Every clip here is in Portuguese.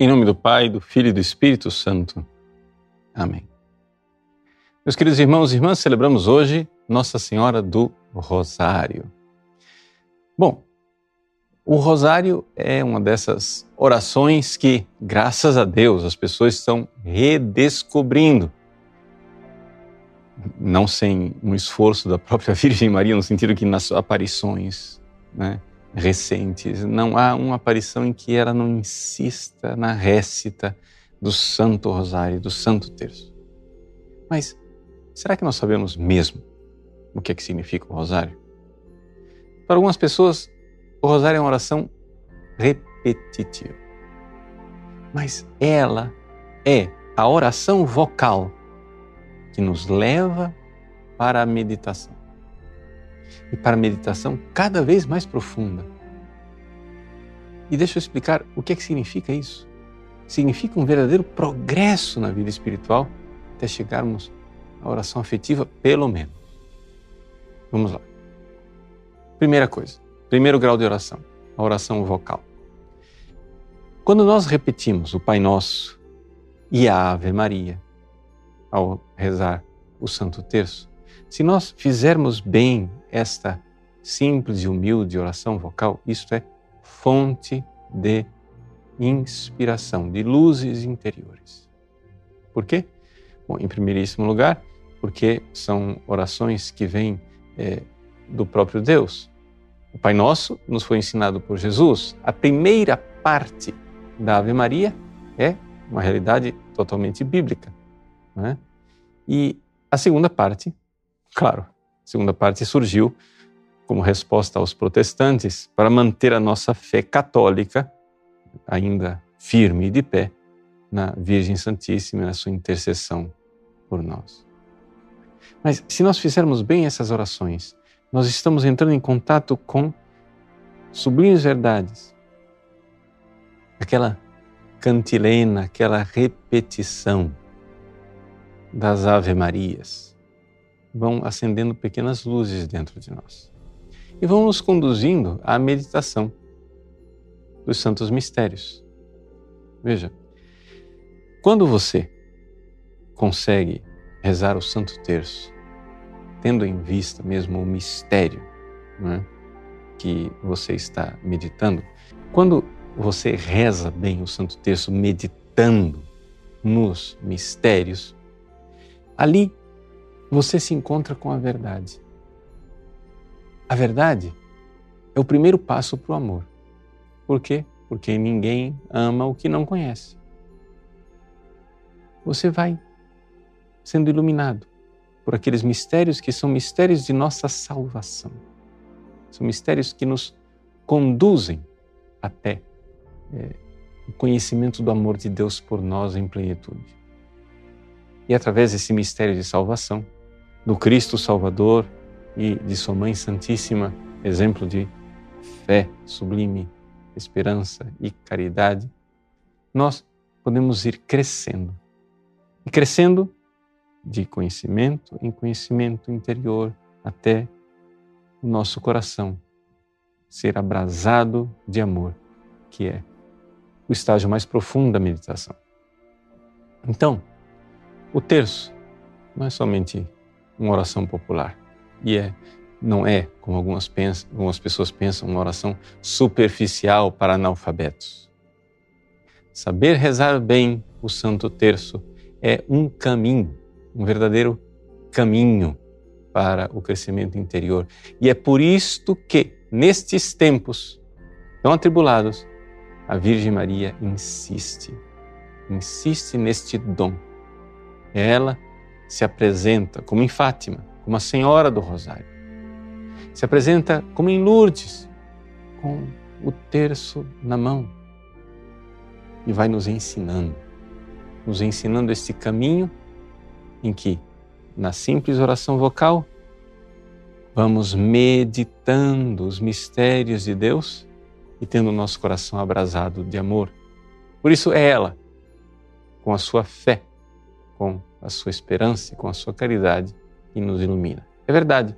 Em nome do Pai, do Filho e do Espírito Santo. Amém. Meus queridos irmãos e irmãs, celebramos hoje Nossa Senhora do Rosário. Bom, o Rosário é uma dessas orações que, graças a Deus, as pessoas estão redescobrindo. Não sem um esforço da própria Virgem Maria, no sentido que nas aparições, né? Recentes, não há uma aparição em que ela não insista na récita do Santo Rosário, do Santo Terço. Mas será que nós sabemos mesmo o que, é que significa o Rosário? Para algumas pessoas, o Rosário é uma oração repetitiva. Mas ela é a oração vocal que nos leva para a meditação e para a meditação cada vez mais profunda. E deixa eu explicar o que é que significa isso. Significa um verdadeiro progresso na vida espiritual até chegarmos à oração afetiva, pelo menos. Vamos lá. Primeira coisa, primeiro grau de oração, a oração vocal. Quando nós repetimos o Pai Nosso e a Ave Maria ao rezar o Santo Terço, se nós fizermos bem esta simples e humilde oração vocal, isto é fonte de inspiração, de luzes interiores. Por quê? Bom, em primeiríssimo lugar, porque são orações que vêm é, do próprio Deus. O Pai Nosso nos foi ensinado por Jesus. A primeira parte da Ave Maria é uma realidade totalmente bíblica. Não é? E a segunda parte, claro, segunda parte surgiu como resposta aos protestantes para manter a nossa fé católica ainda firme e de pé na Virgem Santíssima e na sua intercessão por nós. Mas se nós fizermos bem essas orações, nós estamos entrando em contato com sublimes verdades. Aquela cantilena, aquela repetição das Ave Marias vão acendendo pequenas luzes dentro de nós e vão nos conduzindo à meditação dos santos mistérios. Veja, quando você consegue rezar o Santo Terço, tendo em vista mesmo o mistério é, que você está meditando, quando você reza bem o Santo Terço meditando nos mistérios, ali você se encontra com a verdade. A verdade é o primeiro passo para o amor. Por quê? Porque ninguém ama o que não conhece. Você vai sendo iluminado por aqueles mistérios que são mistérios de nossa salvação. São mistérios que nos conduzem até é, o conhecimento do amor de Deus por nós em plenitude. E através desse mistério de salvação, do Cristo Salvador e de Sua Mãe Santíssima, exemplo de fé sublime, esperança e caridade, nós podemos ir crescendo. E crescendo de conhecimento em conhecimento interior até o nosso coração ser abrasado de amor, que é o estágio mais profundo da meditação. Então, o terço não é somente uma oração popular. E é, não é, como algumas, pensam, algumas pessoas pensam, uma oração superficial para analfabetos. Saber rezar bem o Santo Terço é um caminho, um verdadeiro caminho para o crescimento interior. E é por isto que, nestes tempos tão atribulados, a Virgem Maria insiste, insiste neste dom. Ela se apresenta como em Fátima, como a Senhora do Rosário. Se apresenta como em Lourdes, com o terço na mão. E vai nos ensinando, nos ensinando este caminho em que, na simples oração vocal, vamos meditando os mistérios de Deus e tendo o nosso coração abrasado de amor. Por isso é ela, com a sua fé, com a sua esperança e com a sua caridade e nos ilumina. É verdade.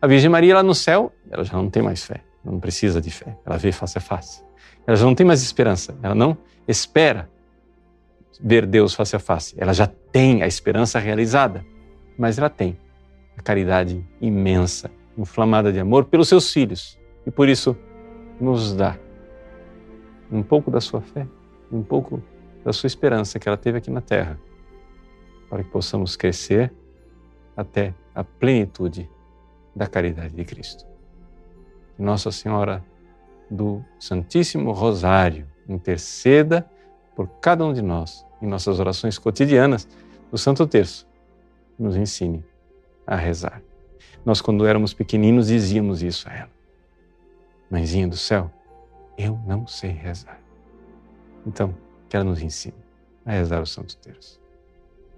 A Virgem Maria lá no céu, ela já não tem mais fé, não precisa de fé, ela vê face a face. Ela já não tem mais esperança, ela não espera ver Deus face a face. Ela já tem a esperança realizada, mas ela tem a caridade imensa, inflamada de amor pelos seus filhos. E por isso nos dá um pouco da sua fé, um pouco da sua esperança que ela teve aqui na terra, para que possamos crescer até a plenitude da caridade de Cristo. Nossa Senhora do Santíssimo Rosário interceda por cada um de nós em nossas orações cotidianas do Santo Terço. Nos ensine a rezar. Nós, quando éramos pequeninos, dizíamos isso a ela: Mãezinha do céu, eu não sei rezar. Então, que ela nos ensine a rezar o Santo Terço.